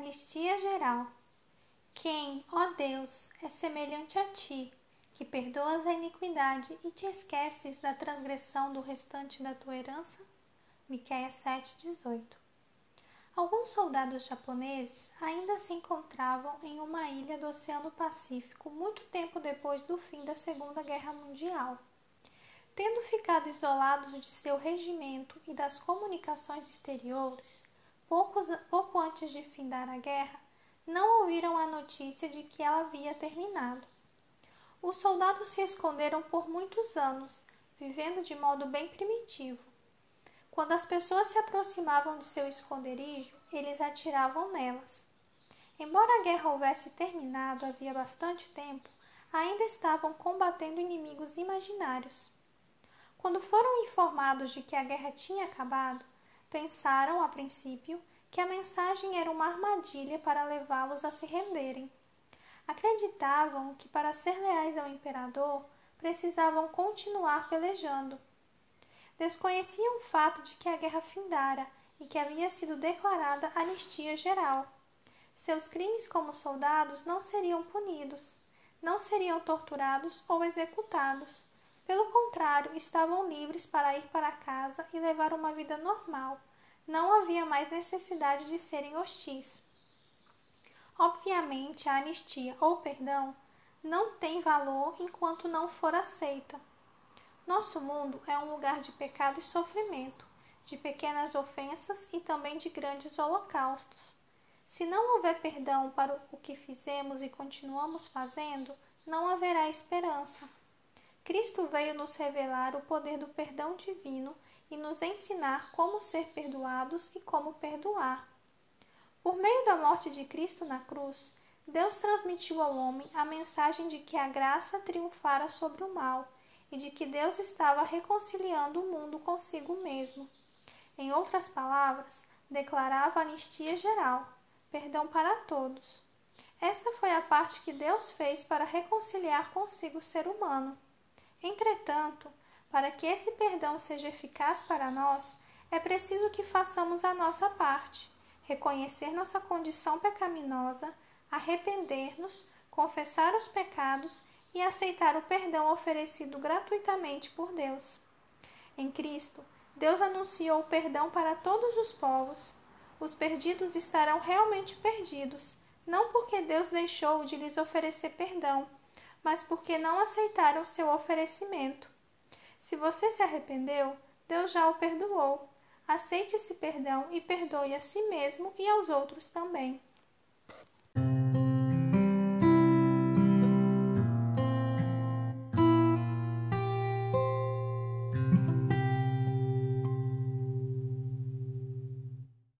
Anistia geral. Quem, ó Deus, é semelhante a ti, que perdoas a iniquidade e te esqueces da transgressão do restante da tua herança? Miqueias 7:18. Alguns soldados japoneses ainda se encontravam em uma ilha do Oceano Pacífico muito tempo depois do fim da Segunda Guerra Mundial. Tendo ficado isolados de seu regimento e das comunicações exteriores, poucos, pouco antes de findar a guerra, não ouviram a notícia de que ela havia terminado. Os soldados se esconderam por muitos anos, vivendo de modo bem primitivo. Quando as pessoas se aproximavam de seu esconderijo, eles atiravam nelas. Embora a guerra houvesse terminado havia bastante tempo, ainda estavam combatendo inimigos imaginários. Quando foram informados de que a guerra tinha acabado, pensaram, a princípio, que a mensagem era uma armadilha para levá-los a se renderem. Acreditavam que, para ser leais ao imperador, precisavam continuar pelejando. Desconheciam o fato de que a guerra findara e que havia sido declarada anistia geral. Seus crimes como soldados não seriam punidos, não seriam torturados ou executados. Pelo contrário, estavam livres para ir para casa e levar uma vida normal não havia mais necessidade de serem hostis. Obviamente, a anistia ou perdão não tem valor enquanto não for aceita. Nosso mundo é um lugar de pecado e sofrimento, de pequenas ofensas e também de grandes holocaustos. Se não houver perdão para o que fizemos e continuamos fazendo, não haverá esperança. Cristo veio nos revelar o poder do perdão divino e nos ensinar como ser perdoados e como perdoar. Por meio da morte de Cristo na cruz, Deus transmitiu ao homem a mensagem de que a graça triunfara sobre o mal e de que Deus estava reconciliando o mundo consigo mesmo. Em outras palavras, declarava anistia geral, perdão para todos. Esta foi a parte que Deus fez para reconciliar consigo o ser humano. Entretanto, para que esse perdão seja eficaz para nós, é preciso que façamos a nossa parte, reconhecer nossa condição pecaminosa, arrepender-nos, confessar os pecados e aceitar o perdão oferecido gratuitamente por Deus. Em Cristo, Deus anunciou o perdão para todos os povos. Os perdidos estarão realmente perdidos, não porque Deus deixou de lhes oferecer perdão, mas porque não aceitaram seu oferecimento. Se você se arrependeu, Deus já o perdoou. Aceite esse perdão e perdoe a si mesmo e aos outros também.